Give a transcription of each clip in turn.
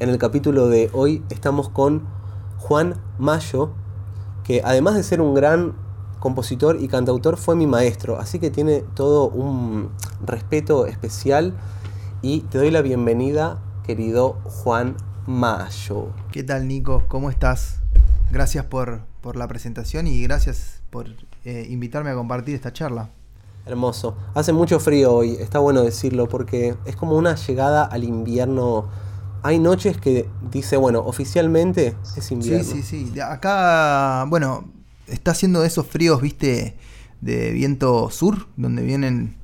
en el capítulo de hoy estamos con Juan Mayo, que además de ser un gran compositor y cantautor, fue mi maestro, así que tiene todo un respeto especial y te doy la bienvenida, querido Juan Mayo. ¿Qué tal, Nico? ¿Cómo estás? Gracias por, por la presentación y gracias por eh, invitarme a compartir esta charla. Hermoso. Hace mucho frío hoy, está bueno decirlo, porque es como una llegada al invierno. Hay noches que dice, bueno, oficialmente es invierno. Sí, sí, sí. Acá, bueno, está haciendo esos fríos, viste, de viento sur, donde vienen,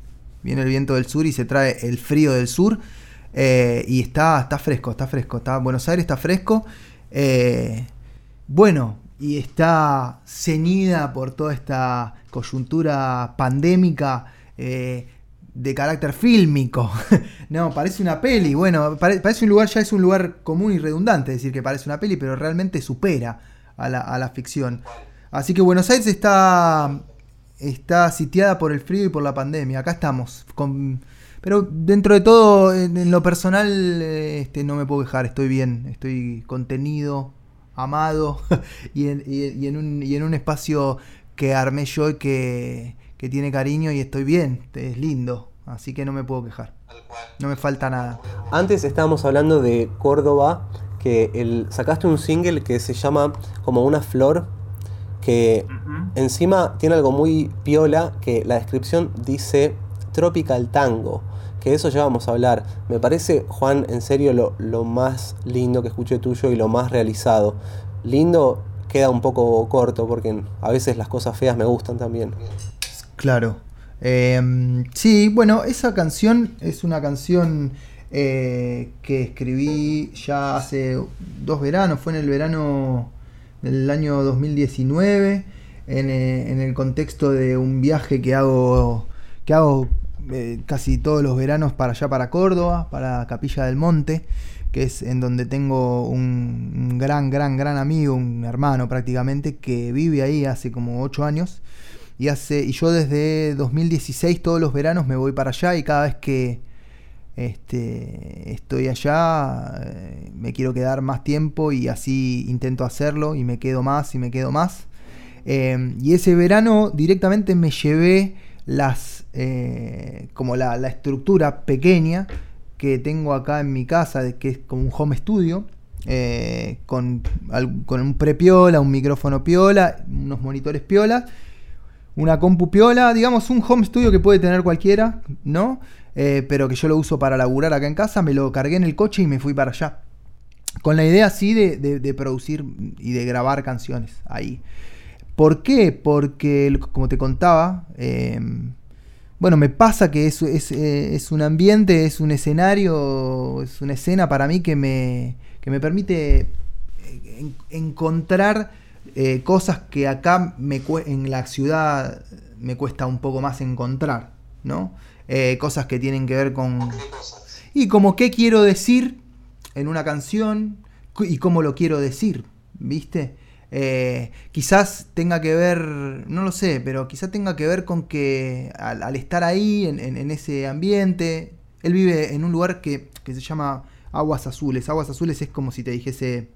viene el viento del sur y se trae el frío del sur. Eh, y está, está fresco, está fresco. Está, Buenos Aires está fresco. Eh, bueno, y está ceñida por toda esta coyuntura pandémica eh, de carácter fílmico. no, parece una peli. Bueno, parece un lugar, ya es un lugar común y redundante decir que parece una peli, pero realmente supera a la, ficción. Así que Buenos Aires está, está sitiada por el frío y por la pandemia. Acá estamos. pero dentro de todo, en, lo personal, este, no me puedo quejar. Estoy bien, estoy contenido, amado y, en, un, y en un espacio que armé yo y que, tiene cariño y estoy bien, es lindo, así que no me puedo quejar. No me falta nada. Antes estábamos hablando de Córdoba, que el, sacaste un single que se llama como una flor, que encima tiene algo muy piola, que la descripción dice Tropical Tango, que de eso ya vamos a hablar. Me parece, Juan, en serio lo, lo más lindo que escuché tuyo y lo más realizado. Lindo queda un poco corto porque a veces las cosas feas me gustan también. Claro. Em, sí, bueno, esa canción es una canción eh, que escribí ya hace dos veranos, fue en el verano del año 2019, eh, en, el contexto de un viaje que hago, que hago eh, casi todos los veranos para allá, para Córdoba, para Capilla del Monte que es en donde tengo un, gran, gran, gran amigo, un hermano prácticamente, que vive ahí hace como 8 años. Y, hace, y yo desde 2016 todos los veranos me voy para allá y cada vez que este, estoy allá eh, me quiero quedar más tiempo y así intento hacerlo y me quedo más y me quedo más. Em, y ese verano directamente me llevé las, eh, como la, la estructura pequeña que tengo acá en mi casa, que es como un home studio, eh, con, con, un prepiola, un micrófono piola, unos monitores piola, una compu piola, digamos un home studio que puede tener cualquiera, ¿no? Eh, pero que yo lo uso para laburar acá en casa, me lo cargué en el coche y me fui para allá. Con la idea así de, producir y de grabar canciones ahí. ¿Por qué? Porque, como te contaba, eh, bueno, me pasa que es, eh, es, un ambiente, es un escenario, es una escena para mí que me, que me permite encontrar eh, cosas que acá me, en la ciudad me cuesta un poco más encontrar, ¿no? cosas que tienen que ver con... Y como qué quiero decir en una canción y cómo lo quiero decir, ¿viste? Eh, quizás tenga que ver, no lo sé, pero quizás tenga que ver con que al, estar ahí, en, ese ambiente, él vive en un lugar que, se llama Aguas Azules. Aguas Azules es como si te dijese,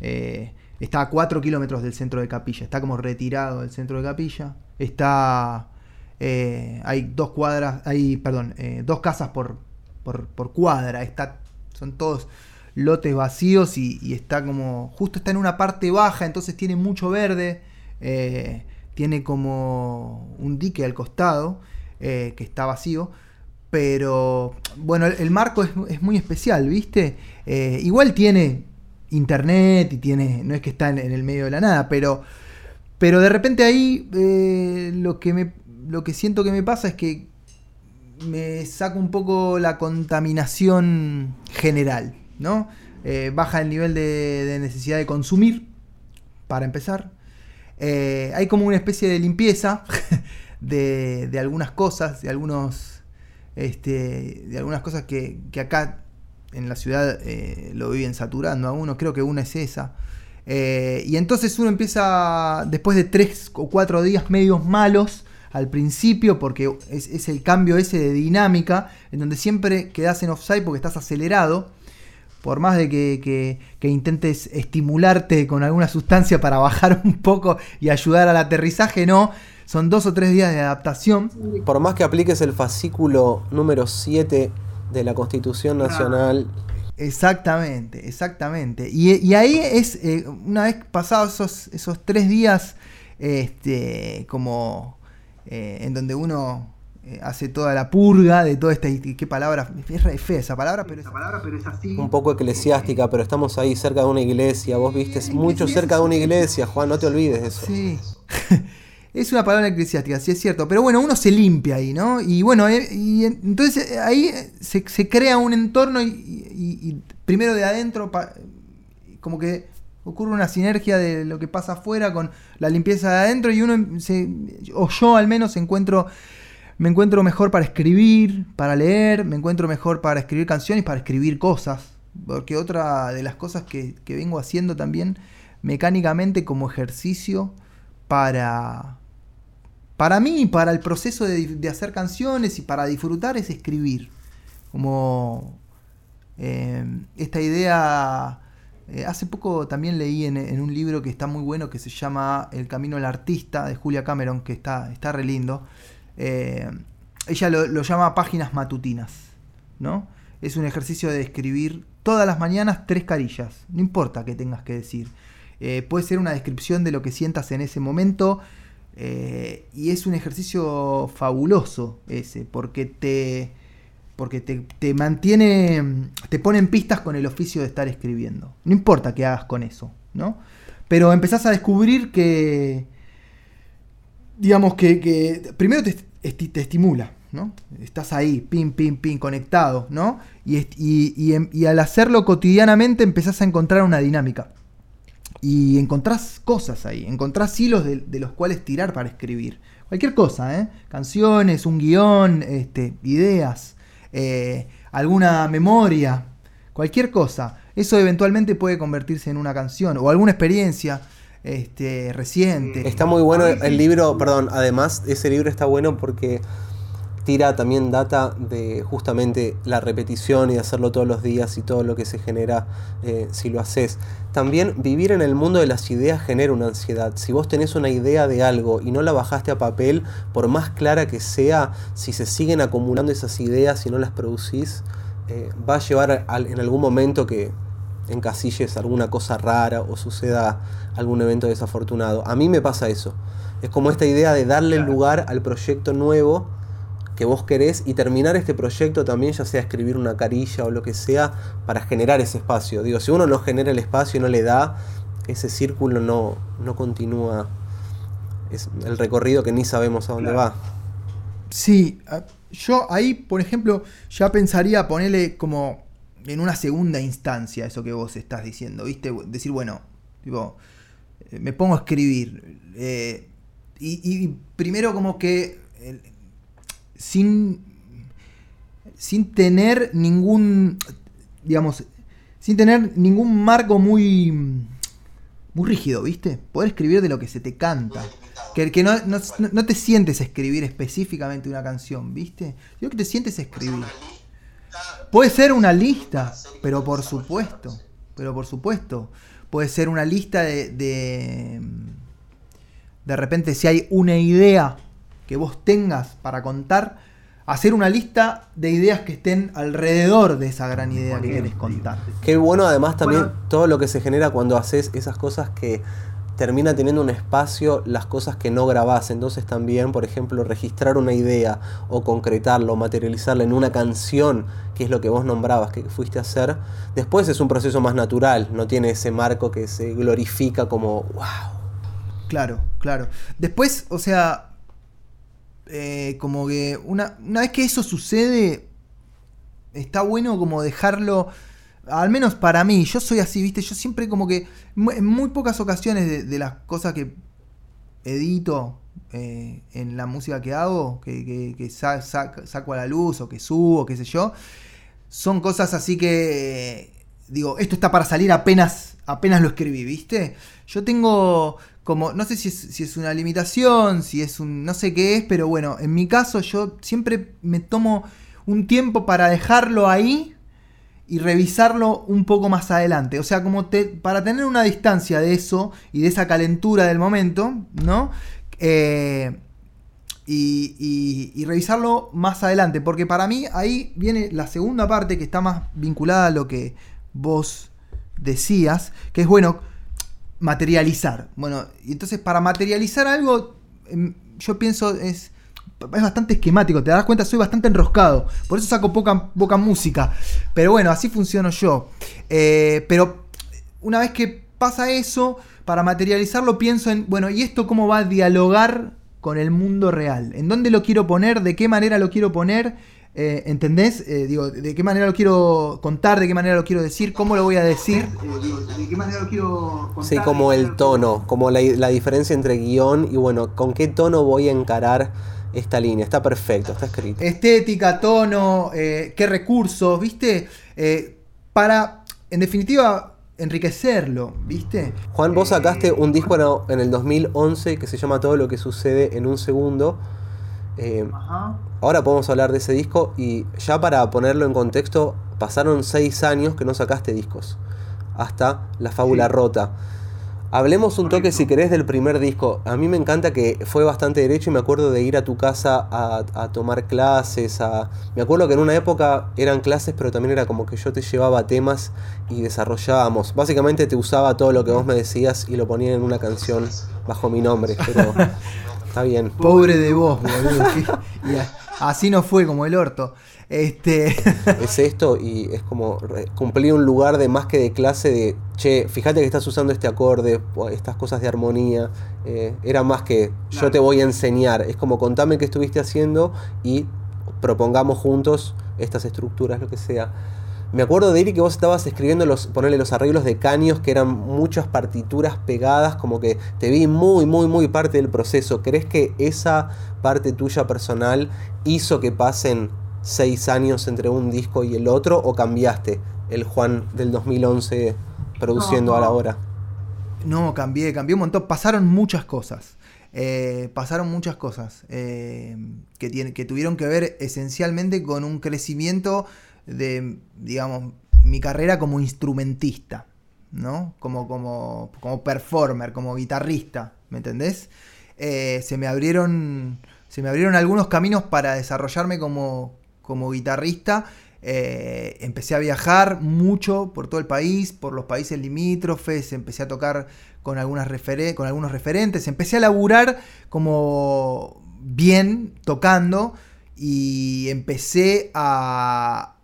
eh, está a 4 kilómetros del centro de Capilla, está como retirado del centro de Capilla, está... Eh, hay dos cuadras, hay, perdón, dos casas por, por, cuadra, está, son todos lotes vacíos y, está como, justo está en una parte baja, entonces tiene mucho verde, eh, tiene como un dique al costado eh, que está vacío, pero bueno, el, marco es, muy especial, ¿viste? Eh, igual tiene internet y tiene, no es que está en, el medio de la nada, pero, pero de repente ahí lo, que me, lo que siento que me pasa es que me saca un poco la contaminación general. ¿no? Eh, baja el nivel de, necesidad de consumir, para empezar. Eh, hay como una especie de limpieza de, algunas cosas, de algunos. Este, de algunas cosas que, acá en la ciudad eh, lo viven saturando a uno. Creo que una es esa. y entonces uno empieza, después de tres o cuatro días medios malos, al principio, porque es, el cambio ese de dinámica, en donde siempre quedas en offside porque estás acelerado por más de que, intentes estimularte con alguna sustancia para bajar un poco y ayudar al aterrizaje, no. Son dos o tres días de adaptación. Por más que apliques el fascículo número 7 de la Constitución Nacional. Exactamente, exactamente. Y, ahí es, eh, una vez pasados esos, esos tres días, este, como eh, en donde uno eh, hace toda la purga de toda esta. ¿Qué palabra? Es fea esa palabra, pero, esa palabra, pero es así. Un poco eclesiástica, pero estamos ahí cerca de una iglesia. Vos viste mucho cerca de una iglesia, Juan, no te olvides de eso. Sí. es una palabra eclesiástica, sí es cierto. Pero bueno, uno se limpia ahí, ¿no? Y bueno, eh, y entonces ahí se, crea un entorno y, primero de adentro, como que ocurre una sinergia de lo que pasa afuera con la limpieza de adentro y uno, se, o yo al menos me encuentro mejor para escribir, para leer, me encuentro mejor para escribir canciones, para escribir cosas. Porque otra de las cosas que, vengo haciendo también mecánicamente como ejercicio para, para mí, para el proceso de, hacer canciones y para disfrutar es escribir. Como eh, esta idea, eh, hace poco también leí en, un libro que está muy bueno que se llama El Camino del Artista de Julia Cameron, que está, está re lindo. Eh, ella lo, llama páginas matutinas, ¿no? Es un ejercicio de escribir todas las mañanas tres carillas, no importa qué tengas que decir. Puede ser una descripción de lo que sientas en ese momento eh, y es un ejercicio fabuloso ese, porque te, porque te, te, mantiene, te pone en pistas con el oficio de estar escribiendo. No importa qué hagas con eso, ¿no? Pero empezás a descubrir que, digamos que, primero te, te estimula, ¿no? Estás ahí, pin, pin, pin, conectado, ¿no? Y, em, y, al hacerlo cotidianamente empezás a encontrar una dinámica. Y encontrás cosas ahí, encontrás hilos de, los cuales tirar para escribir. Cualquier cosa, ¿eh? Canciones, un guion, este, ideas, eh, alguna memoria, cualquier cosa. Eso eventualmente puede convertirse en una canción o alguna experiencia este, reciente. Está muy bueno el libro, perdón, además ese libro está bueno porque tira también data de justamente la repetición y hacerlo todos los días y todo lo que se genera eh, si lo haces. También vivir en el mundo de las ideas genera una ansiedad. Si vos tenés una idea de algo y no la bajaste a papel, por más clara que sea, si se siguen acumulando esas ideas y no las producís, eh, va a llevar en algún momento que encasilles alguna cosa rara o suceda algún evento desafortunado. A mí me pasa eso. Es como esta idea de darle lugar al proyecto nuevo que vos querés y terminar este proyecto también, ya sea escribir una carilla o lo que sea, para generar ese espacio. Digo, si uno no genera el espacio y no le da, ese círculo no, no continúa. Es el recorrido que ni sabemos a dónde va. Sí, yo ahí, por ejemplo, ya pensaría ponerle como en una segunda instancia eso que vos estás diciendo, ¿viste? Decir, bueno, tipo, eh, me pongo a escribir. Eh, y, primero como que sin, sin tener ningún, digamos, sin tener ningún marco muy, muy rígido, ¿viste? Poder escribir de lo que se te canta. Que, que no, no, te sientes escribir específicamente una canción, ¿viste? Yo que te sientes escribir. Puede ser una lista, pero por supuesto, pero por supuesto. Puede ser una lista de, de, de repente si hay una idea que vos tengas para contar, hacer una lista de ideas que estén alrededor de esa gran idea que querés contar. Qué bueno además también todo lo que se genera cuando haces esas cosas que termina teniendo un espacio las cosas que no grabás. Entonces también, por ejemplo, registrar una idea o concretarlo, o materializarla en una canción, que es lo que vos nombrabas, que fuiste a hacer, después es un proceso más natural, no tiene ese marco que se glorifica como wow. Claro, claro. Después, o sea, eh, como que una, una vez que eso sucede, está bueno como dejarlo al menos para mí, yo soy así, ¿viste? Yo siempre como que en muy pocas ocasiones de, las cosas que edito eh, en la música que hago, que, saco a la luz o que subo, qué sé yo, son cosas así que digo, esto está para salir apenas, apenas lo escribí, ¿viste? Yo tengo como, no sé si es, una limitación, si es un, no sé qué es, pero bueno, en mi caso yo siempre me tomo un tiempo para dejarlo ahí y revisarlo un poco más adelante. O sea, como para tener una distancia de eso y de esa calentura del momento, ¿no? Eh, y, revisarlo más adelante, porque para mí ahí viene la segunda parte que está más vinculada a lo que vos decías, que es bueno materializar. Bueno, y entonces para materializar algo, em, yo pienso es es bastante esquemático, te das cuenta, soy bastante enroscado. Por eso saco poca, poca música. Pero bueno, así funciono yo. Eh, pero una vez que pasa eso, para materializarlo pienso en, bueno, ¿y esto cómo va a dialogar con el mundo real? ¿En dónde lo quiero poner? ¿De qué manera lo quiero poner? Eh, ¿Entendés? Eh, digo, ¿de qué manera lo quiero contar? ¿De qué manera lo quiero decir? ¿Cómo lo voy a decir? ¿De qué manera lo quiero contar? Sí, como el tono, como la, la diferencia entre guion y bueno, ¿con qué tono voy a encarar? esta línea, está perfecto, está escrito. Estética, tono, eh, qué recursos, ¿viste? Eh, para, en definitiva, enriquecerlo, ¿viste? Juan, vos sacaste eh, un disco en el 2011 que se llama Todo lo que sucede en un segundo. Ahora podemos hablar de ese disco y ya para ponerlo en contexto, pasaron seis años que no sacaste discos, hasta La Fábula Rota. Hablemos un toque, si querés, del primer disco. A mí me encanta que fue bastante derecho y me acuerdo de ir a tu casa a, tomar clases. A... Me acuerdo que en una época eran clases, pero también era como que yo te llevaba temas y desarrollábamos. Básicamente te usaba todo lo que vos me decías y lo ponía en una canción bajo mi nombre, pero está bien. Pobre de vos, boludo. así no fue como el orto. Este... es esto y es como cumplir un lugar de más que de clase de, che, fíjate que estás usando este acorde, estas cosas de armonía. Eh, era más que yo te voy a enseñar. Es como contame qué estuviste haciendo y propongamos juntos estas estructuras, lo que sea. Me acuerdo de ir y que vos estabas escribiendo los, ponerle los arreglos de caños, que eran muchas partituras pegadas, como que te vi muy, muy, muy parte del proceso. ¿Crees que esa parte tuya personal hizo que pasen seis años entre un disco y el otro o cambiaste el Juan del 2011 produciendo a la hora? No, cambié, cambié un montón. Pasaron muchas cosas. Eh, pasaron muchas cosas eh, que, tiene, que tuvieron que ver esencialmente con un crecimiento de, digamos, mi carrera como instrumentista, ¿no? Como, como, como performer, como guitarrista, ¿me entendés? Eh, se me abrieron se me abrieron algunos caminos para desarrollarme como, como guitarrista. Eh, empecé a viajar mucho por todo el país, por los países limítrofes, empecé a tocar con, algunas con algunos referentes, empecé a laburar como bien tocando y empecé a,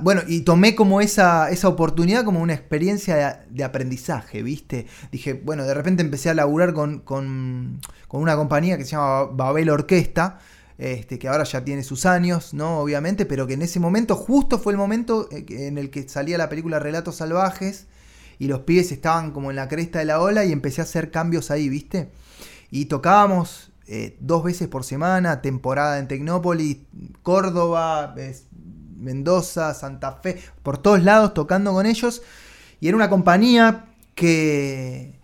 bueno, y tomé como esa, esa oportunidad como una experiencia de, aprendizaje, ¿viste? Dije, bueno, de repente empecé a laburar con, con, con una compañía que se llama Babel Orquesta, este, que ahora ya tiene sus años, ¿no? Obviamente, pero que en ese momento, justo fue el momento eh, en el que salía la película Relatos Salvajes y los pibes estaban como en la cresta de la ola y empecé a hacer cambios ahí, ¿viste? Y tocábamos eh, dos veces por semana, temporada en Tecnópolis, Córdoba, Mendoza, Santa Fe, por todos lados tocando con ellos. Y era una compañía que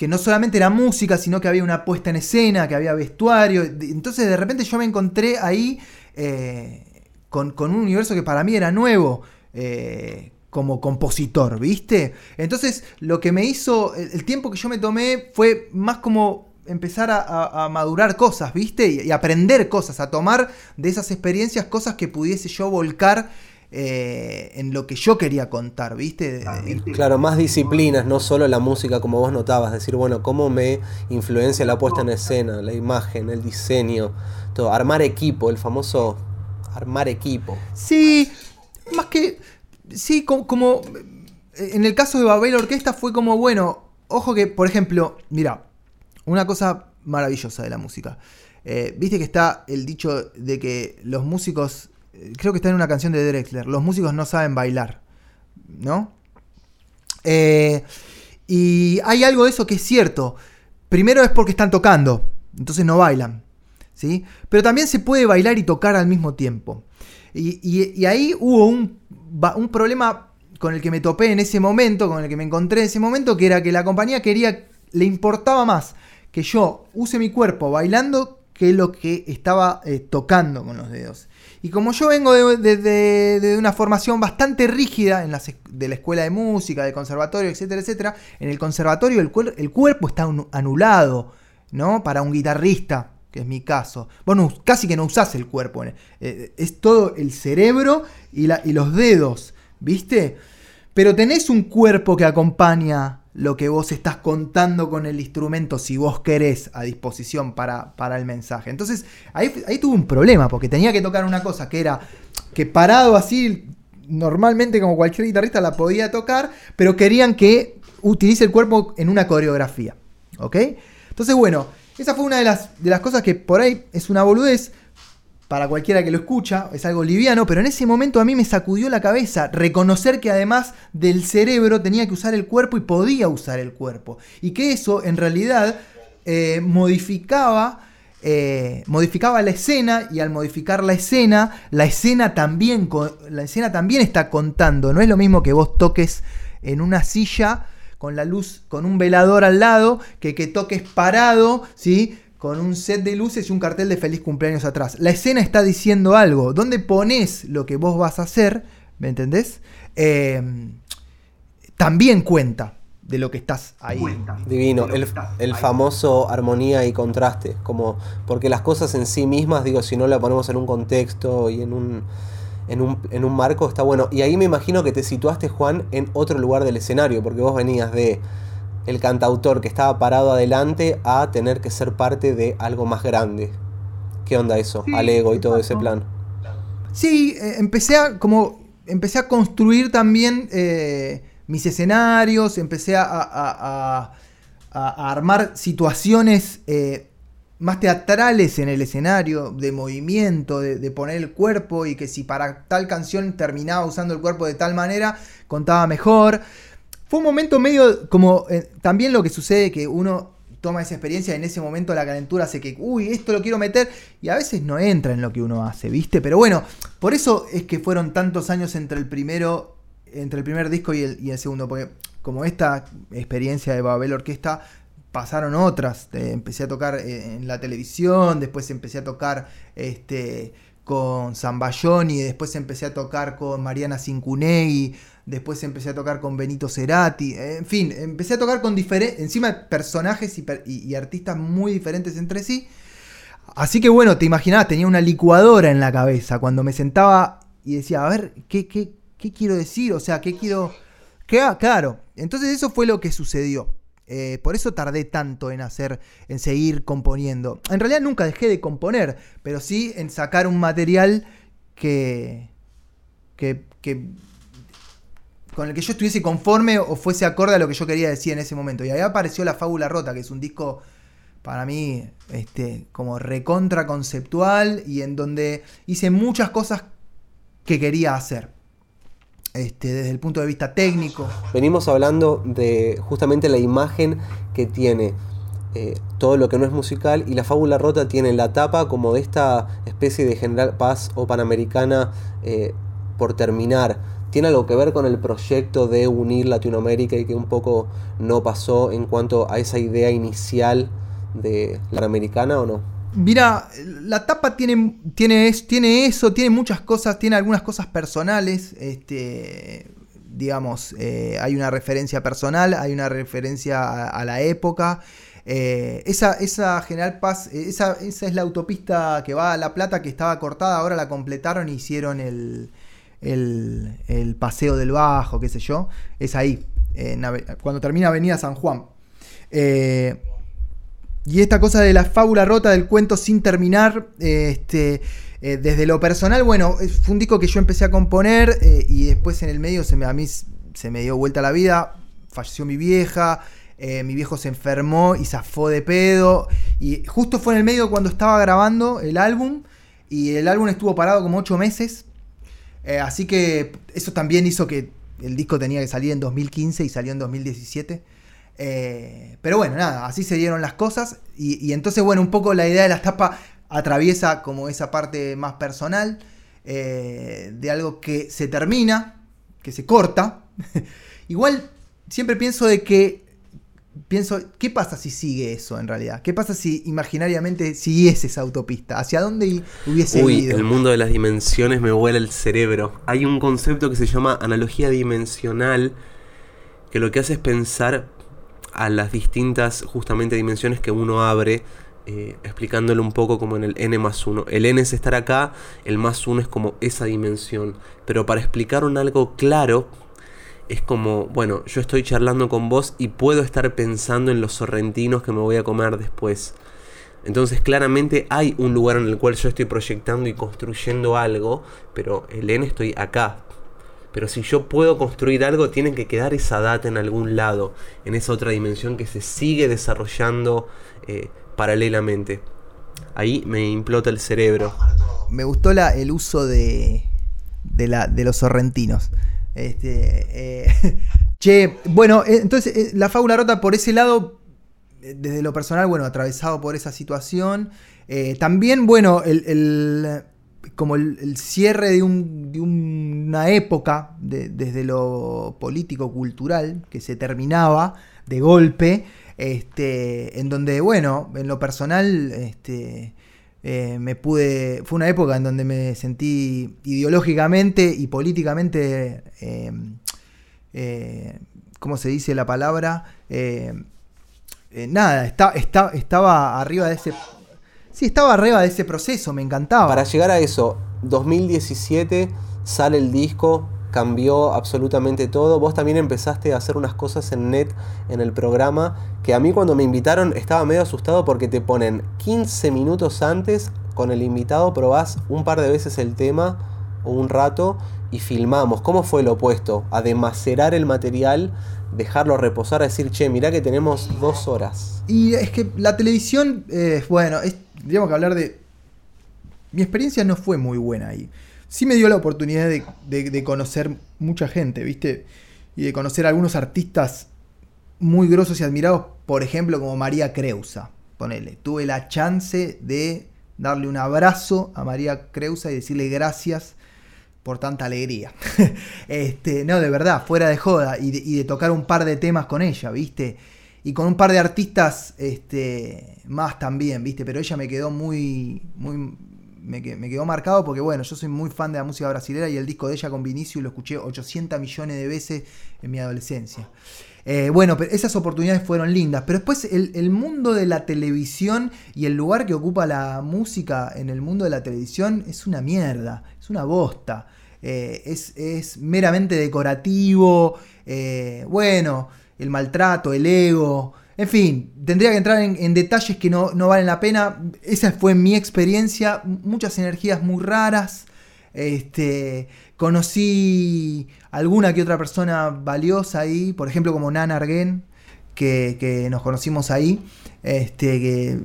que no solamente era música, sino que había una puesta en escena, que había vestuario. Entonces de repente yo me encontré ahí eh, con, un universo que para mí era nuevo. Eh, como compositor, ¿viste? Entonces, lo que me hizo, el, tiempo que yo me tomé fue más como empezar a, madurar cosas, ¿viste? Y, y, aprender cosas, a tomar de esas experiencias cosas que pudiese yo volcar eh, en lo que yo quería contar, ¿viste? Claro, más disciplinas, no solo la música como vos notabas, decir, bueno, cómo me influencia la puesta en escena, la imagen, el diseño, todo, armar equipo, el famoso armar equipo. Sí, más que, sí, como, en el caso de Babel Orquesta fue como, bueno, ojo que, por ejemplo, mira, una cosa maravillosa de la música. Eh, viste que está el dicho de que los músicos creo que está en una canción de Drexler, los músicos no saben bailar, ¿no? Eh, y hay algo de eso que es cierto. Primero es porque están tocando, entonces no bailan, ¿sí? Pero también se puede bailar y tocar al mismo tiempo. Y, ahí hubo un, un problema con el que me topé en ese momento, con el que me encontré en ese momento, que era que la compañía quería, le importaba más que yo use mi cuerpo bailando que lo que estaba eh, tocando con los dedos. Y como yo vengo de, una formación bastante rígida en de la escuela de música, del conservatorio, etcétera, etcétera, en el conservatorio el, el cuerpo está anulado, ¿no? Para un guitarrista, que es mi caso. Bueno, casi que no usás el cuerpo, eh, es todo el cerebro y, y los dedos, ¿viste? Pero tenés un cuerpo que acompaña lo que vos estás contando con el instrumento si vos querés a disposición para, para el mensaje. Entonces ahí, ahí, un problema porque tenía que tocar una cosa que era que parado así, normalmente como cualquier guitarrista la podía tocar, pero querían que utilice el cuerpo en una coreografía. ¿Ok? Entonces bueno, esa fue una de las, de las cosas que por ahí es una boludez, para cualquiera que lo escucha, es algo liviano, pero en ese momento a mí me sacudió la cabeza reconocer que además del cerebro tenía que usar el cuerpo y podía usar el cuerpo. Y que eso en realidad eh, modificaba, eh, modificaba la escena y al modificar la escena, la escena, también, la escena también está contando. No es lo mismo que vos toques en una silla con la luz, con un velador al lado, que que toques parado, ¿sí? Con un set de luces y un cartel de feliz cumpleaños atrás. La escena está diciendo algo. ¿Dónde pones lo que vos vas a hacer? ¿Me entendés? Em, también cuenta de lo que estás ahí. Divino, el, famoso armonía y contraste, como porque las cosas en sí mismas, digo, si no la ponemos en un contexto y en un, en un, en un marco, está bueno. Y ahí me imagino que te situaste, Juan, en otro lugar del escenario, porque vos venías de el cantautor que estaba parado adelante a tener que ser parte de algo más grande. ¿Qué onda eso? al ego y todo ese plan. Sí, eh, empecé a como empecé a construir también eh, mis escenarios, empecé a, armar situaciones eh, más teatrales en el escenario, de movimiento, de, de, poner el cuerpo y que si para tal canción terminaba usando el cuerpo de tal manera, contaba mejor. Fue un momento medio como eh, también lo que sucede que uno toma esa experiencia y en ese momento la calentura hace que, uy, esto lo quiero meter y a veces no entra en lo que uno hace, ¿viste? Pero bueno, por eso es que fueron tantos años entre el primero, entre el primer disco y el, segundo, porque como esta experiencia de Babel Orquesta pasaron otras, empecé a tocar eh, en la televisión, después empecé a tocar este con Zambayoni, después empecé a tocar con Mariana Cincunegui, después empecé a tocar con Benito Cerati, en fin, empecé a tocar con diferentes, encima personajes y, artistas muy diferentes entre sí. Así que bueno, te imaginabas, tenía una licuadora en la cabeza cuando me sentaba y decía, a ver, ¿qué, qué, qué quiero decir? O sea, ¿qué quiero...? ¿Qué? Claro, entonces eso fue lo que sucedió. Eh, por eso tardé tanto en hacer, en seguir componiendo. En realidad nunca dejé de componer, pero sí en sacar un material que, que con el que yo estuviese conforme o fuese acorde a lo que yo quería decir en ese momento. Y ahí apareció La Fábula Rota, que es un disco para mí este, como recontra conceptual y en donde hice muchas cosas que quería hacer. Este, desde el punto de vista técnico. Venimos hablando de justamente la imagen que tiene eh, todo lo que no es musical y la fábula rota tiene la tapa como de esta especie de General Paz o Panamericana eh, por terminar ¿Tiene algo que ver con el proyecto de unir Latinoamérica y que un poco no pasó en cuanto a esa idea inicial de la americana o no? Mira, la tapa tiene, tiene, tiene eso, tiene muchas cosas, tiene algunas cosas personales. Este, digamos, eh, hay una referencia personal, hay una referencia a, la época. Eh, esa, esa General Paz, esa, esa es la autopista que va a La Plata que estaba cortada, ahora la completaron y hicieron el, el, Paseo del Bajo, qué sé yo, es ahí, cuando termina Avenida San Juan. Eh, y esta cosa de la fábula rota del cuento sin terminar, este, eh, desde lo personal, bueno, fue un disco que yo empecé a componer eh, y después en el medio se me, a mí se me dio vuelta la vida, falleció mi vieja, mi viejo se enfermó y zafó de pedo. Y justo fue en el medio cuando estaba grabando el álbum. Y el álbum estuvo parado como ocho meses. Eh, así que eso también hizo que el disco tenía que salir en 2015 y salió en 2017. Eh, pero bueno, nada, así se dieron las cosas. Y, entonces, bueno, un poco la idea de la tapa atraviesa como esa parte más personal eh, de algo que se termina, que se corta. Igual siempre pienso de que pienso, ¿qué pasa si sigue eso en realidad? ¿Qué pasa si imaginariamente siguiese esa autopista? ¿Hacia dónde hubiese Uy, ido? el mundo de las dimensiones me vuela el cerebro. Hay un concepto que se llama analogía dimensional, que lo que hace es pensar a las distintas justamente dimensiones que uno abre, eh, explicándolo un poco como en el n más 1. El n es estar acá, el más 1 es como esa dimensión. Pero para explicar un algo claro, es como, bueno, yo estoy charlando con vos y puedo estar pensando en los sorrentinos que me voy a comer después. Entonces claramente hay un lugar en el cual yo estoy proyectando y construyendo algo, pero el N estoy acá. Pero si yo puedo construir algo, tiene que quedar esa data en algún lado, en esa otra dimensión que se sigue desarrollando eh, paralelamente. Ahí me implota el cerebro. Me gustó el uso de, de, la, de los sorrentinos. Este, eh, che, bueno, eh, entonces eh, la fábula rota por ese lado, desde lo personal, bueno, atravesado por esa situación. también, bueno, el, como el, cierre de, un, de una época, de, desde lo político-cultural, que se terminaba de golpe, este, en donde, bueno, en lo personal, este, eh, me pude. Fue una época en donde me sentí ideológicamente y políticamente. Eh, eh, ¿Cómo se dice la palabra? nada, está, está, estaba arriba de ese. Sí, estaba arriba de ese proceso, me encantaba. Para llegar a eso, 2017 sale el disco, cambió absolutamente todo. Vos también empezaste a hacer unas cosas en net en el programa que a mí cuando me invitaron estaba medio asustado porque te ponen 15 minutos antes con el invitado, probás un par de veces el tema o un rato y filmamos. ¿Cómo fue lo opuesto? A demacerar el material, dejarlo reposar, a decir, che, mirá que tenemos dos horas. Y es que la televisión, eh, bueno, es, que hablar de... Mi experiencia no fue muy buena ahí sí me dio la oportunidad de, conocer mucha gente, ¿viste? Y de conocer algunos artistas muy grosos y admirados, por ejemplo, como María Creusa. Ponele, tuve la chance de darle un abrazo a María Creusa y decirle gracias por tanta alegría. este, no, de verdad, fuera de joda, y de, y de, tocar un par de temas con ella, ¿viste? Y con un par de artistas este, más también, ¿viste? Pero ella me quedó muy, muy, me, quedó marcado porque, bueno, yo soy muy fan de la música brasilera y el disco de ella con Vinicius lo escuché 800 millones de veces en mi adolescencia. Eh, bueno, pero esas oportunidades fueron lindas. Pero después el, mundo de la televisión y el lugar que ocupa la música en el mundo de la televisión es una mierda, es una bosta. Eh, es, meramente decorativo. Eh, bueno, el maltrato, el ego. En fin, tendría que entrar en, detalles que no, valen la pena. Esa fue mi experiencia. Muchas energías muy raras. Este, conocí alguna que otra persona valiosa ahí, por ejemplo como Nana Argen, que, nos conocimos ahí, este, que,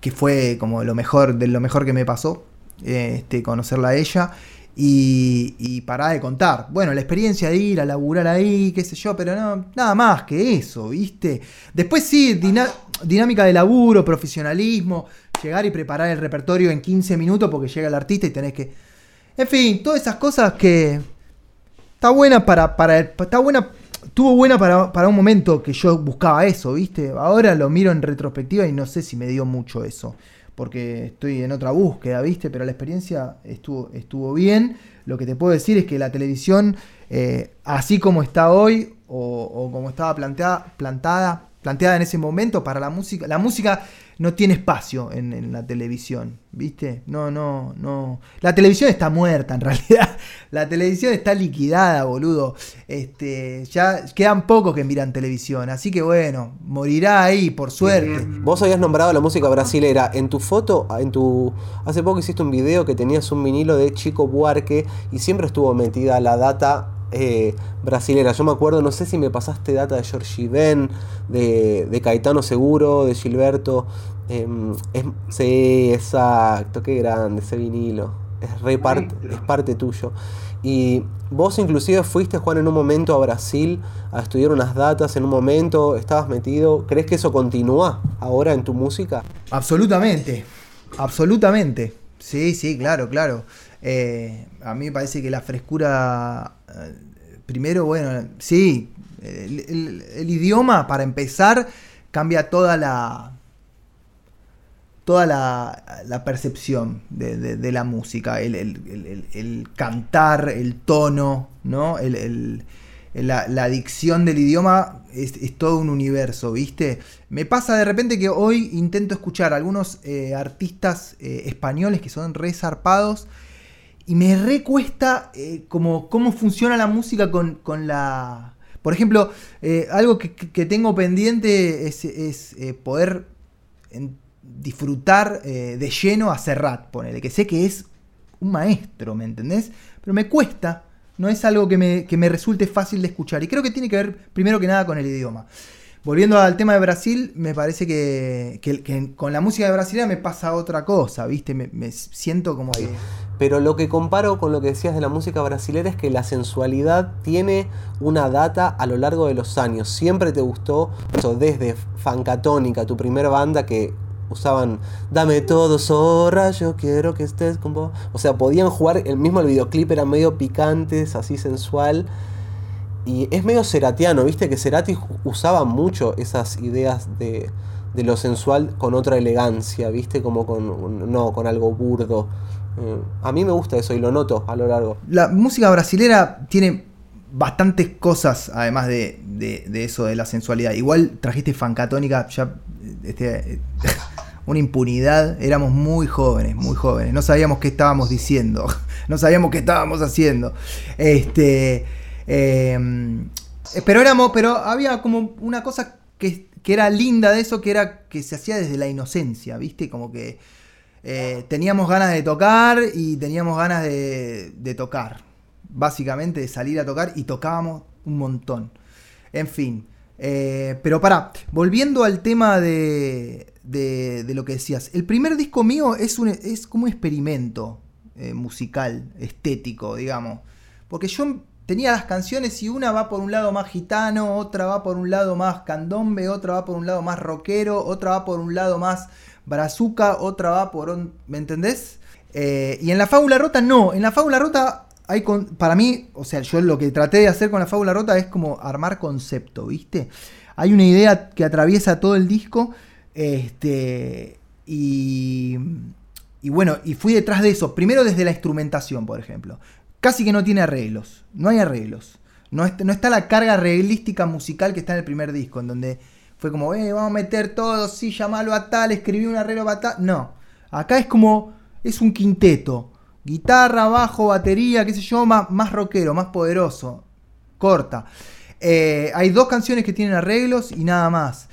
que, fue como lo mejor, de lo mejor que me pasó, este, conocerla a ella y, y parar de contar. Bueno, la experiencia de ir a laburar ahí, qué sé yo, pero no, nada más que eso, ¿viste? Después sí, dinámica de laburo, profesionalismo, llegar y preparar el repertorio en 15 minutos porque llega el artista y tenés que... En fin, todas esas cosas que... Está buena para... para está buena... Tuvo buena para, para un momento que yo buscaba eso, ¿viste? Ahora lo miro en retrospectiva y no sé si me dio mucho eso porque estoy en otra búsqueda, ¿viste? Pero la experiencia estuvo, estuvo bien. Lo que te puedo decir es que la televisión, eh, así como está hoy, o, como estaba plantada, planteada en ese momento para la música, la música no tiene espacio en, la televisión, ¿viste? No, no, no. La televisión está muerta en realidad. La televisión está liquidada, boludo. Este, ya quedan pocos que miran televisión, así que bueno, morirá ahí, por suerte. Vos habías nombrado la música brasilera. En tu foto, en tu. Hace poco hiciste un video que tenías un vinilo de Chico Buarque y siempre estuvo metida la data eh, brasilera. Yo me acuerdo, no sé si me pasaste data de Georgie Ben, de, Caetano Seguro, de Gilberto. Em, sí, exacto, qué grande ese vinilo. Es, re es parte tuyo. Y vos inclusive fuiste, Juan, en un momento a Brasil a estudiar unas datas, en un momento estabas metido. ¿Crees que eso continúa ahora en tu música? Absolutamente, absolutamente. Sí, sí, claro, claro. Eh, a mí me parece que la frescura, primero, bueno, sí, El, idioma, para empezar, cambia toda la. toda la, percepción de, la música. El, cantar, el tono, ¿no? la, dicción del idioma es, todo un universo, ¿viste? Me pasa de repente que hoy intento escuchar algunos eh, artistas eh, españoles que son resarpados y me recuesta eh, como cómo funciona la música con, la... Por ejemplo, algo que, tengo pendiente es, poder disfrutar de lleno a Serrat, ponele, que sé que es un maestro, ¿me entendés? Pero me cuesta no es algo que me, resulte fácil de escuchar. Y creo que tiene que ver primero que nada con el idioma. Volviendo al tema de Brasil, me parece que, con la música de Brasilia me pasa otra cosa, ¿viste? Me, siento como que... Pero lo que comparo con lo que decías de la música brasilera es que la sensualidad tiene una data a lo largo de los años. Siempre te gustó desde Fancatónica, tu primera banda que usaban dame todo zorra, yo quiero que estés con vos. O sea, podían jugar, el mismo el videoclip era medio picantes, así sensual. Y es medio ceratiano, viste que Cerati usaba mucho esas ideas de, de lo sensual con otra elegancia, viste, como con, no, con algo burdo. Eh, a mí me gusta eso y lo noto a lo largo. La música brasilera tiene bastantes cosas, además de, de, eso de la sensualidad. Igual trajiste Fancatónica, ya este, una impunidad, éramos muy jóvenes, muy jóvenes, no sabíamos qué estábamos diciendo, no sabíamos qué estábamos haciendo. Este, em, pero éramos, pero había como una cosa que, era linda de eso, que era que se hacía desde la inocencia, ¿viste? Como que eh, teníamos ganas de tocar y teníamos ganas de, tocar, básicamente de salir a tocar y tocábamos un montón. En fin. Eh, pero para, volviendo al tema de, de, lo que decías. El primer disco mío es, un, es como un experimento eh, musical, estético, digamos. Porque yo tenía las canciones y una va por un lado más gitano, otra va por un lado más candombe, otra va por un lado más rockero, otra va por un lado más brazuca, otra va por un... ¿Me entendés? Eh, y en la fábula rota no, en la fábula rota hay con, para mí, o sea, yo lo que traté de hacer con la fábula rota es como armar concepto, ¿viste? Hay una idea que atraviesa todo el disco este, y, y bueno, y fui detrás de eso. Primero desde la instrumentación, por ejemplo. Casi que no tiene arreglos. No hay arreglos. No, no está la carga arreglística musical que está en el primer disco, en donde fue como, eh, vamos a meter todo, sí, llamalo a tal, escribí un arreglo para tal. No. Acá es como, es un quinteto. Guitarra, bajo, batería, qué sé yo, más, más rockero, más poderoso. Corta. Eh, hay dos canciones que tienen arreglos y nada más.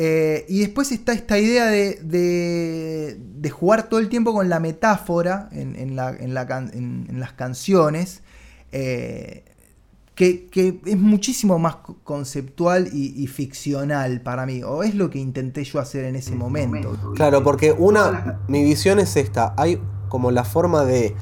Eh, y después está esta idea de, de, jugar todo el tiempo con la metáfora en, las canciones, eh, que, es muchísimo más conceptual y, ficcional para mí, o es lo que intenté yo hacer en ese momento. Claro, porque una, mi visión es esta, hay como la forma de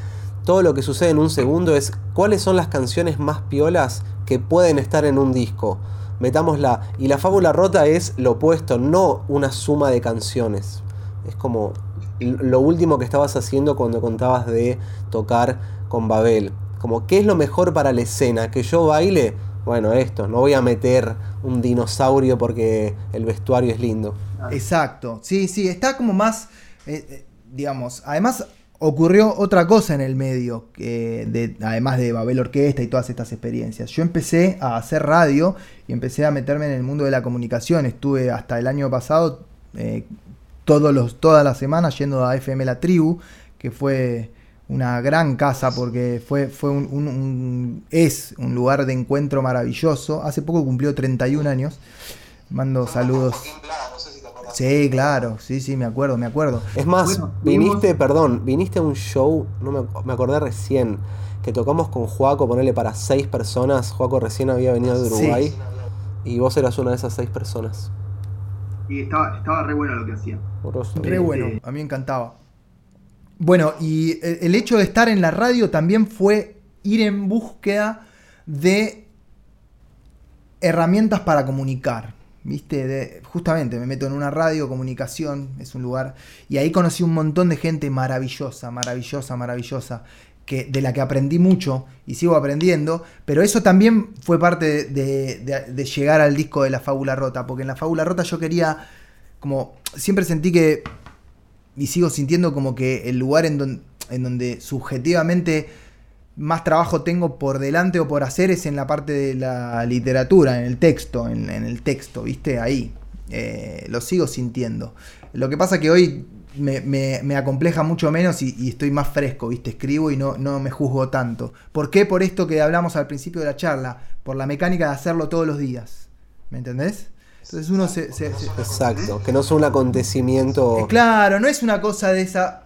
todo lo que sucede en un segundo es cuáles son las canciones más piolas que pueden estar en un disco metámosla. Y la fábula rota es lo opuesto, no una suma de canciones. Es como lo último que estabas haciendo cuando contabas de tocar con Babel. Como, ¿qué es lo mejor para la escena? ¿Que yo baile? Bueno, esto, no voy a meter un dinosaurio porque el vestuario es lindo. Exacto, sí, sí, está como más, eh, eh, digamos, además ocurrió otra cosa en el medio, que además de Babel Orquesta y todas estas experiencias. Yo empecé a hacer radio y empecé a meterme en el mundo de la comunicación. Estuve hasta el año pasado eh, todos los, todas las semanas yendo a FM La Tribu, que fue una gran casa porque fue, fue un, es un lugar de encuentro maravilloso. Hace poco cumplió 31 años. Mando saludos. Sí, claro, sí, sí, me acuerdo, me acuerdo. Es más, viniste, perdón, viniste a un show, no me, me, acordé recién, que tocamos con Juaco, ponerle para seis personas. Juaco recién había venido de Uruguay y vos eras una de esas seis personas. Y estaba, estaba re bueno lo que hacía. Re bueno, a mí me encantaba. Bueno, y el hecho de estar en la radio también fue ir en búsqueda de herramientas para comunicar. ¿Viste? De, justamente me meto en una radio, comunicación, es un lugar. Y ahí conocí un montón de gente maravillosa, maravillosa, maravillosa. que, de la que aprendí mucho y sigo aprendiendo, pero eso también fue parte de, llegar al disco de La Fábula Rota, porque en La Fábula Rota yo quería, como siempre sentí que, y sigo sintiendo como que el lugar en, donde subjetivamente más trabajo tengo por delante o por hacer es en la parte de la literatura, en el texto, en, el texto, ¿viste? Ahí. Eh, lo sigo sintiendo. Lo que pasa que hoy me, acompleja mucho menos y, estoy más fresco, ¿viste? Escribo y no, no me juzgo tanto. ¿Por qué? Por esto que hablamos al principio de la charla, por la mecánica de hacerlo todos los días. ¿Me entendés? Entonces uno se... Exacto, que no es un acontecimiento... Eh, claro, no es una cosa de esa...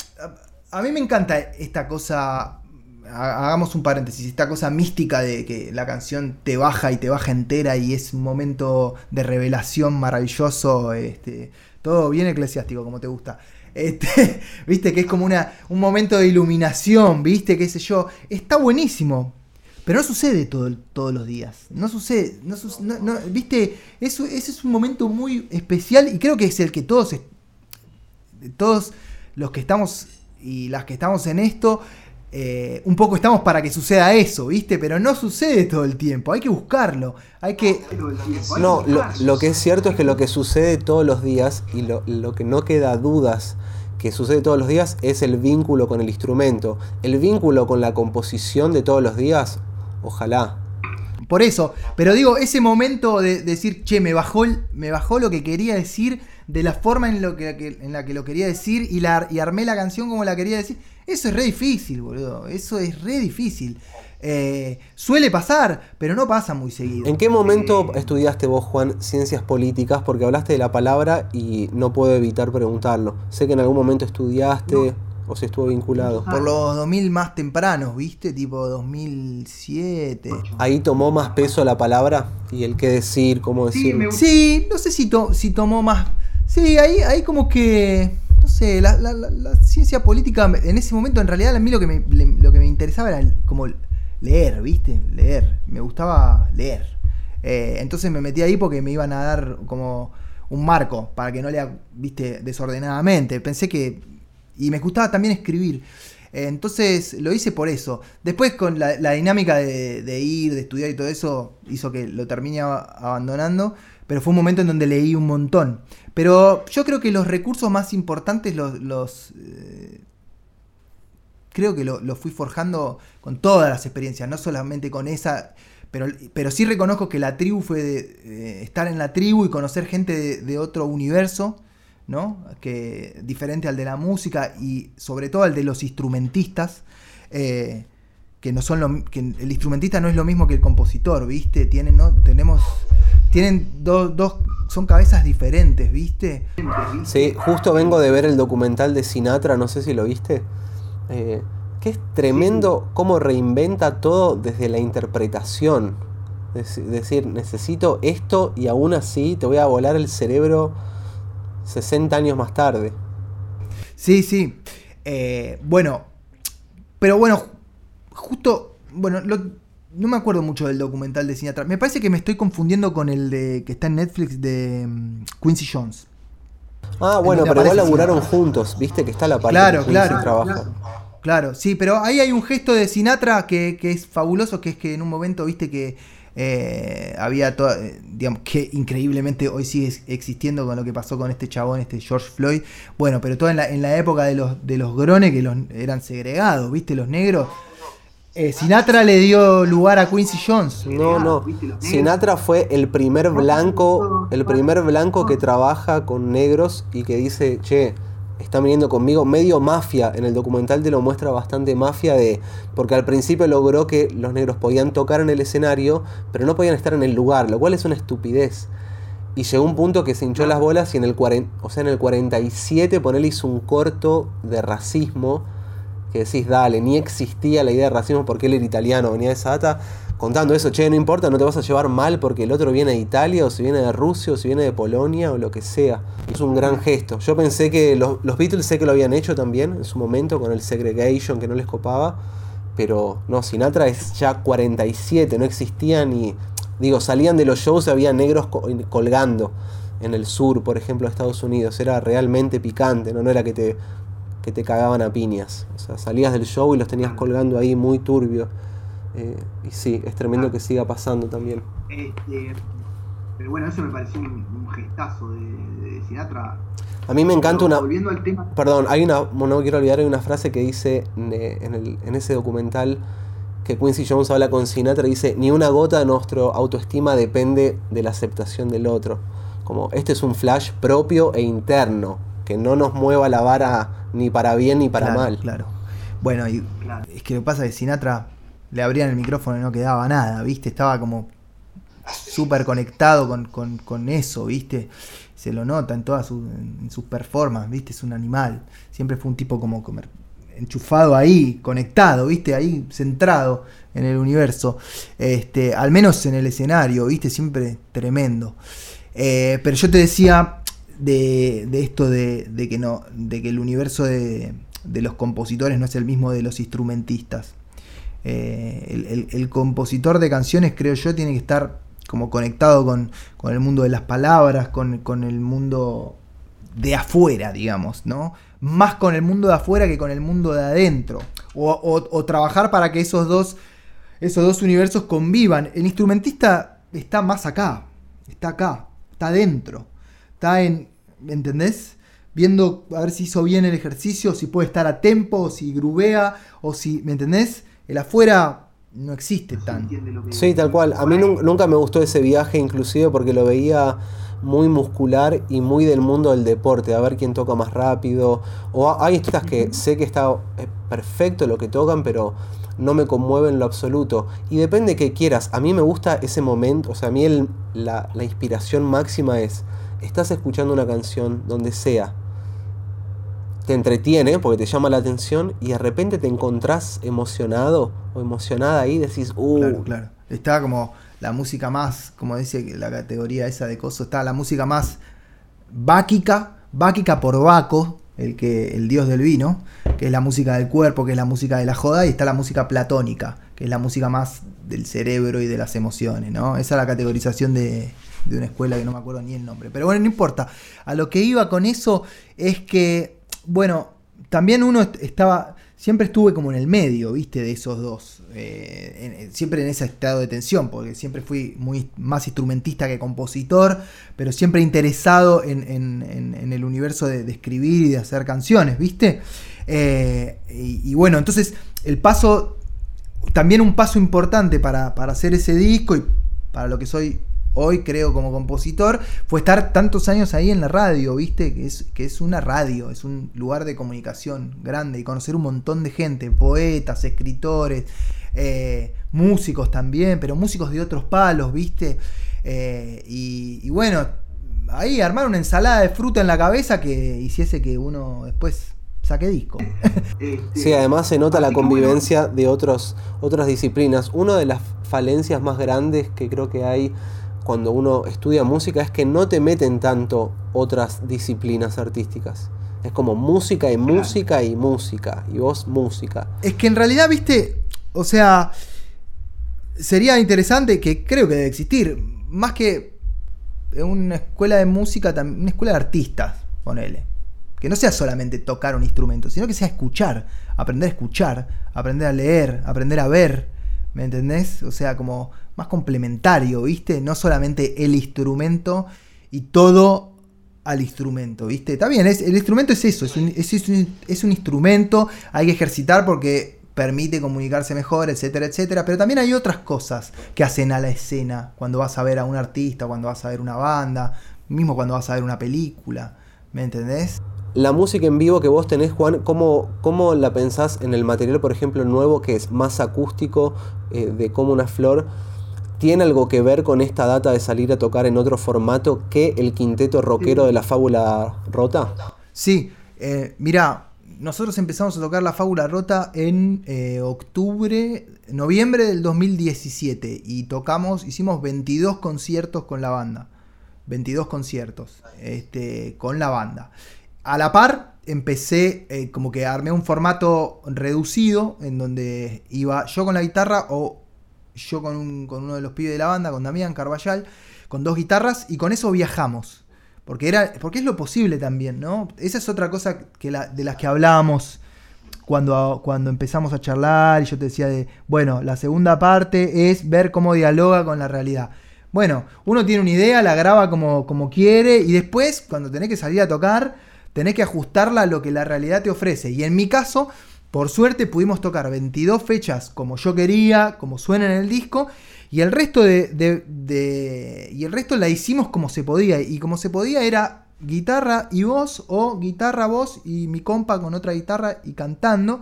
A mí me encanta esta cosa hagamos un paréntesis, esta cosa mística de que la canción te baja y te baja entera y es un momento de revelación maravilloso, este, todo bien eclesiástico como te gusta. Este, viste que es como una, un momento de iluminación, viste, qué sé yo, está buenísimo. Pero no sucede todo, todos los días. No sucede. No, ¿Viste? Eso, ese es un momento muy especial y creo que es el que todos, todos los que estamos y las que estamos en esto, eh, un poco estamos para que suceda eso, ¿viste? Pero no sucede todo el tiempo, hay que buscarlo, hay que... No, lo, que es cierto es que lo que sucede todos los días y lo, lo, que no queda dudas que sucede todos los días es el vínculo con el instrumento. El vínculo con la composición de todos los días, ojalá. Por eso, pero digo, ese momento de, decir, che, me bajó, me bajó lo que quería decir, de la forma en, lo que, en la que lo quería decir y, la, y armé la canción como la quería decir, eso es re difícil, boludo. Eso es re difícil. Eh, suele pasar, pero no pasa muy seguido. ¿En qué momento estudiaste vos, Juan, ciencias políticas? Porque hablaste de la palabra y no puedo evitar preguntarlo. Sé que en algún momento estudiaste o se estuvo vinculado. Por los 2000 más tempranos, ¿viste? Tipo 2007. ¿Ahí tomó más peso la palabra? ¿Y el qué decir, cómo decir? Sí, no sé si, si tomó más... Sí, ahí, ahí como que no sé, la, ciencia política en ese momento en realidad a mí lo que me, lo que me interesaba era como leer, ¿viste? Leer, me gustaba leer. Eh, entonces me metí ahí porque me iban a dar como un marco para que no lea, ¿viste? Desordenadamente. Pensé que... Y me gustaba también escribir. Eh, entonces lo hice por eso. Después con la, dinámica de, de, ir, de estudiar y todo eso, hizo que lo termine abandonando. Pero fue un momento en donde leí un montón. Pero yo creo que los recursos más importantes los... Eh, creo que los lo fui forjando con todas las experiencias, no solamente con esa... Pero, pero sí reconozco que la tribu fue de, estar en la tribu y conocer gente de, otro universo, ¿no? Que, diferente al de la música y sobre todo al de los instrumentistas. Eh, que no son lo, que el instrumentista no es lo mismo que el compositor, ¿viste? Tienen, ¿no? Tenemos tienen dos, dos, son cabezas diferentes, ¿viste? Sí, justo vengo de ver el documental de Sinatra, no sé si lo viste. Eh, que es tremendo cómo reinventa todo desde la interpretación. Es decir, necesito esto y aún así te voy a volar el cerebro 60 años más tarde. Sí, sí. Eh, bueno, pero bueno, justo, bueno, lo, no me acuerdo mucho del documental de Sinatra. Me parece que me estoy confundiendo con el de que está en Netflix de mm, Quincy Jones. Ah, bueno, pero igual laburaron juntos, viste que está la parte claro, claro, claro, claro, sí, pero ahí hay un gesto de Sinatra que, es fabuloso, que es que en un momento, viste que eh, había toda, eh, digamos, que increíblemente hoy sigue existiendo con lo que pasó con este chabón, este George Floyd. Bueno, pero todo en la, en la época de los, de los grones que los, eran segregados, viste, los negros eh, Sinatra le dio lugar a Quincy Jones. No, no. Sinatra fue el primer blanco, el primer blanco que trabaja con negros y que dice, che, están viniendo conmigo. Medio mafia, en el documental te lo muestra bastante mafia de. Porque al principio logró que los negros podían tocar en el escenario, pero no podían estar en el lugar, lo cual es una estupidez. Y llegó un punto que se hinchó las bolas y en el, o sea, en el 47 él hizo un corto de racismo que decís, dale, ni existía la idea de racismo porque él era italiano, venía de esa data, contando eso, che, no importa, no te vas a llevar mal porque el otro viene de Italia, o si viene de Rusia, o si viene de Polonia, o lo que sea. Es un gran gesto. Yo pensé que los, Beatles sé que lo habían hecho también en su momento con el segregation que no les copaba, pero no, Sinatra es ya 47, no existía ni. Digo, salían de los shows, había negros colgando en el sur, por ejemplo, de Estados Unidos. Era realmente picante, ¿no? No era que te que te cagaban a piñas. O sea, salías del show y los tenías colgando ahí muy turbio. Eh, y sí, es tremendo que siga pasando también. Este, pero bueno, eso me pareció un, gestazo de, de, Sinatra. A mí me encanta una. Volviendo al tema. Perdón, hay una. No quiero olvidar, hay una frase que dice en, el, en ese documental que Quincy Jones habla con Sinatra y dice: Ni una gota de nuestra autoestima depende de la aceptación del otro. Como este es un flash propio e interno, que no nos mueva la vara ni para bien ni para mal. Claro. Bueno, y es que lo que pasa es que Sinatra le abrían el micrófono y no quedaba nada, ¿viste? Estaba como súper conectado con, eso, ¿viste? Se lo nota en todas sus, sus performances, ¿viste? Es un animal. Siempre fue un tipo como enchufado ahí, conectado, ¿viste? Ahí centrado en el universo. Este, al menos en el escenario, ¿viste? Siempre tremendo. Eh, pero yo te decía de, esto de, que no, de que el universo de, de los compositores no es el mismo de los instrumentistas. Eh, el, compositor de canciones, creo yo, tiene que estar como conectado con, el mundo de las palabras, con, el mundo de afuera, digamos, ¿no? Más con el mundo de afuera que con el mundo de adentro. O, trabajar para que esos dos, esos dos universos convivan. El instrumentista está más acá, está acá, está adentro, está en, ¿entendés? Viendo a ver si hizo bien el ejercicio, si puede estar a tempo, si grubea, o si, ¿me entendés? El afuera no existe tan. Sí, tal cual. A mí nunca me gustó ese viaje, inclusive porque lo veía muy muscular y muy del mundo del deporte, a ver quién toca más rápido. O hay estas que sé que está eh, perfecto lo que tocan, pero no me conmueven lo absoluto. Y depende que quieras. A mí me gusta ese momento, o sea, a mí la, la inspiración máxima es, estás escuchando una canción donde sea, te entretiene porque te llama la atención y de repente te encontrás emocionado o emocionada ahí, decís, uh. Claro, claro. Está como la música más, como dice la categoría esa de coso, está la música más báquica, báquica por Baco, el, que, el dios del vino, que es la música del cuerpo, que es la música de la joda, y está la música platónica, que es la música más del cerebro y de las emociones, ¿no? Esa es la categorización de, de una escuela que no me acuerdo ni el nombre. Pero bueno, no importa. A lo que iba con eso es que bueno, también uno estaba, siempre estuve como en el medio, viste, de esos dos. Eh, siempre en ese estado de tensión, porque siempre fui muy más instrumentista que compositor, pero siempre interesado en, el universo de, escribir y de hacer canciones, viste. Eh, y, bueno, entonces el paso, también un paso importante para, para hacer ese disco y para lo que soy hoy creo como compositor, fue estar tantos años ahí en la radio, ¿viste? Que es, que es una radio, es un lugar de comunicación grande y conocer un montón de gente, poetas, escritores, eh, músicos también, pero músicos de otros palos, ¿viste? Eh, y, bueno, ahí armar una ensalada de fruta en la cabeza que hiciese que uno después saque disco. Sí, además se nota la convivencia de otros, otras disciplinas. Una de las falencias más grandes que creo que hay cuando uno estudia música es que no te meten tanto otras disciplinas artísticas. Es como música y música y música. Y vos música. Es que en realidad, viste, o sea, sería interesante que creo que debe existir. Más que una escuela de música, una escuela de artistas, ponele. Que no sea solamente tocar un instrumento, sino que sea escuchar, aprender a escuchar, aprender a leer, aprender a ver. ¿Me entendés? O sea, como más complementario, ¿viste? No solamente el instrumento y todo al instrumento, ¿viste? Está bien, es, el instrumento es eso, es un, es, un, instrumento, hay que ejercitar porque permite comunicarse mejor, etcétera, etcétera, pero también hay otras cosas que hacen a la escena cuando vas a ver a un artista, cuando vas a ver una banda, mismo cuando vas a ver una película, ¿me entendés? La música en vivo que vos tenés, Juan, ¿cómo, cómo la pensás en el material, por ejemplo, nuevo, que es más acústico, eh, de como una flor? ¿Tiene algo que ver con esta data de salir a tocar en otro formato que el quinteto rockero de la fábula rota? Sí, eh, mira, nosotros empezamos a tocar la fábula rota en eh, octubre, noviembre del 2017 y tocamos, hicimos 22 conciertos con la banda. 22 conciertos este, con la banda. A la par empecé eh, como que armé un formato reducido en donde iba yo con la guitarra o yo con, uno de los pibes de la banda, con Damián Carballal, con dos guitarras, y con eso viajamos. Porque, era, porque es lo posible también, ¿no? Esa es otra cosa que la, de las que hablábamos cuando, cuando empezamos a charlar y yo te decía de, bueno, la segunda parte es ver cómo dialoga con la realidad. Bueno, uno tiene una idea, la graba como, como quiere y después, cuando tenés que salir a tocar, tenés que ajustarla a lo que la realidad te ofrece. Y en mi caso, por suerte pudimos tocar 22 fechas como yo quería, como suena en el disco, y el resto de, y el resto la hicimos como se podía. Y como se podía era guitarra y voz, o guitarra, voz y mi compa con otra guitarra y cantando.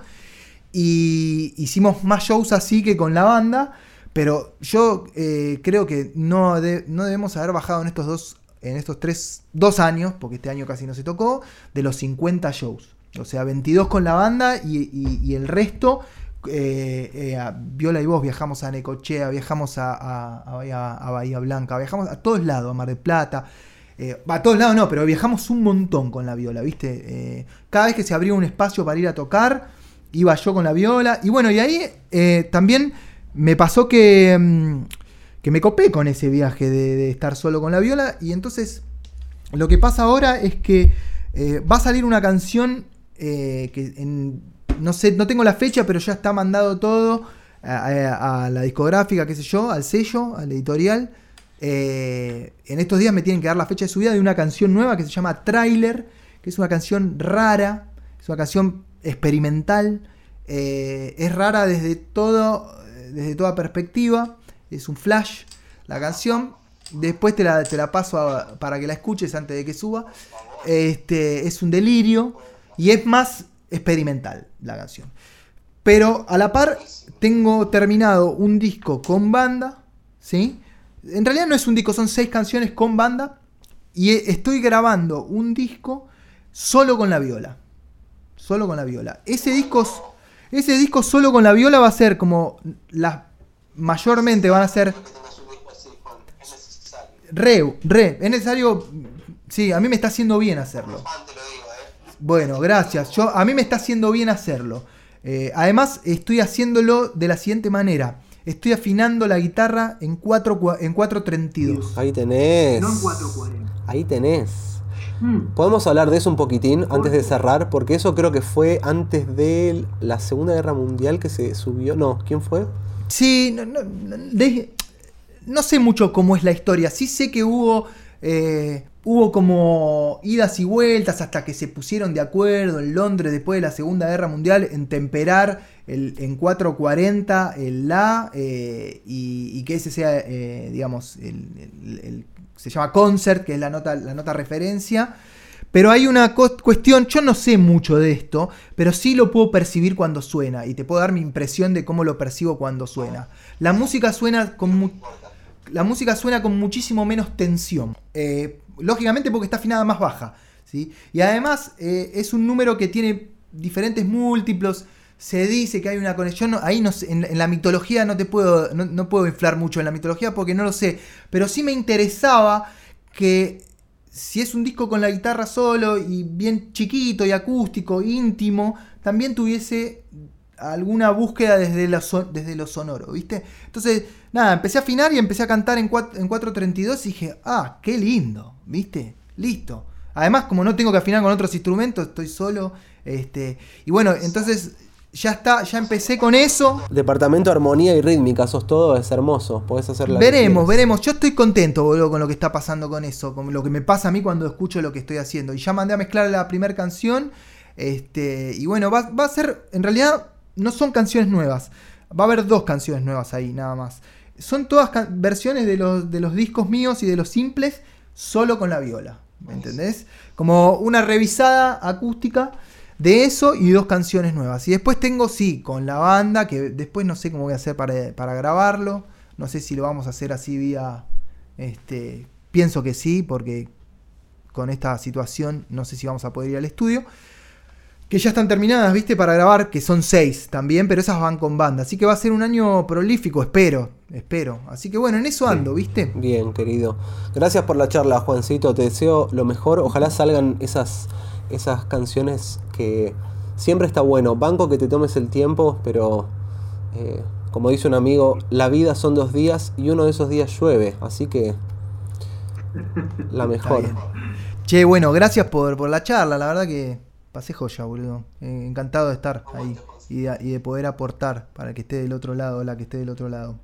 Y hicimos más shows así que con la banda. Pero yo eh, creo que no, no debemos haber bajado en estos dos, en estos tres, dos años, porque este año casi no se tocó, de los 50 shows. O sea, 22 con la banda y, el resto, eh, eh, Viola y vos viajamos a Necochea, viajamos a, Bahía, Blanca, viajamos a todos lados, a Mar del Plata. Eh, a todos lados no, pero viajamos un montón con la viola, ¿viste? cada vez que se abría un espacio para ir a tocar, iba yo con la viola. Y bueno, y ahí también me pasó que, mm, que me copé con ese viaje de, estar solo con la viola. Y entonces, lo que pasa ahora es que va a salir una canción eh, que no sé, no tengo la fecha, pero ya está mandado todo a, la discográfica, qué sé yo, al sello, al editorial. Eh, en estos días me tienen que dar la fecha de subida de una canción nueva que se llama Trailer, que es una canción rara, es una canción experimental, eh, es rara desde todo, desde toda perspectiva, es un flash la canción. Después te la, te la paso para que la escuches antes de que suba. Este, es un delirio. Y es más experimental la canción. Pero a la par tengo terminado un disco con banda, ¿sí? En realidad no es un disco, son seis canciones con banda. Y estoy grabando un disco solo con la viola. Solo con la viola. Ese disco, ese disco solo con la viola va a ser como las mayormente van a ser re, re, es necesario, sí, a mí me está haciendo bien hacerlo. Bueno, gracias. Yo, a mí me está haciendo bien hacerlo. Eh, además, estoy haciéndolo de la siguiente manera. Estoy afinando la guitarra en 4 en 432. Ahí tenés. No en 440. Ahí tenés. Hmm. Podemos hablar de eso un poquitín antes de cerrar, porque eso creo que fue antes de la Segunda Guerra Mundial que se subió. No, ¿quién fue? Sí, no, no, no sé mucho cómo es la historia. Sí sé que hubo eh, hubo como idas y vueltas hasta que se pusieron de acuerdo en Londres después de la Segunda Guerra Mundial en temperar el, en 440 el La eh, y, que ese sea, eh, digamos, el, se llama concert, que es la nota, la nota referencia. Pero hay una cuestión, yo no sé mucho de esto, pero sí lo puedo percibir cuando suena y te puedo dar mi impresión de cómo lo percibo cuando suena. La música suena con la música suena con muchísimo menos tensión. Eh, lógicamente porque está afinada más baja. ¿sí? Y además eh, es un número que tiene diferentes múltiplos. Se dice que hay una conexión. Ahí no en, la mitología no te puedo. No, puedo inflar mucho en la mitología porque no lo sé. Pero sí me interesaba que si es un disco con la guitarra solo y bien chiquito y acústico, íntimo, también tuviese alguna búsqueda desde desde lo sonoro, ¿viste? Entonces, nada, empecé a afinar y empecé a cantar en, 4, en 432 y dije, ah, qué lindo, ¿viste? Listo. Además, como no tengo que afinar con otros instrumentos, estoy solo. Este, y bueno, entonces ya está, ya empecé con eso. Departamento de armonía y rítmica, sos todo, es hermoso. Podés hacer la Veremos, veremos. Yo estoy contento, boludo, con lo que está pasando con eso, con lo que me pasa a mí cuando escucho lo que estoy haciendo. Y ya mandé a mezclar la primera canción. Este, y bueno, va, va a ser, en realidad, no son canciones nuevas. Va a haber dos canciones nuevas ahí, nada más. Son todas versiones de los, de los discos míos y de los simples, solo con la viola. ¿Me entendés? Como una revisada acústica de eso y dos canciones nuevas. Y después tengo, sí, con la banda, que después no sé cómo voy a hacer para, para grabarlo. No sé si lo vamos a hacer así vía... Este, pienso que sí, porque con esta situación no sé si vamos a poder ir al estudio que ya están terminadas, viste, para grabar, que son seis también, pero esas van con banda. Así que va a ser un año prolífico, espero, espero. Así que bueno, en eso ando, viste. Bien, querido. Gracias por la charla, Juancito. Te deseo lo mejor. Ojalá salgan esas, esas canciones que siempre está bueno. Banco que te tomes el tiempo, pero eh, como dice un amigo, la vida son dos días y uno de esos días llueve. Así que la mejor. Che, bueno, gracias por, por la charla, la verdad que pasé joya, boludo. Eh, encantado de estar ahí y de, y de poder aportar para que esté del otro lado, la que esté del otro lado.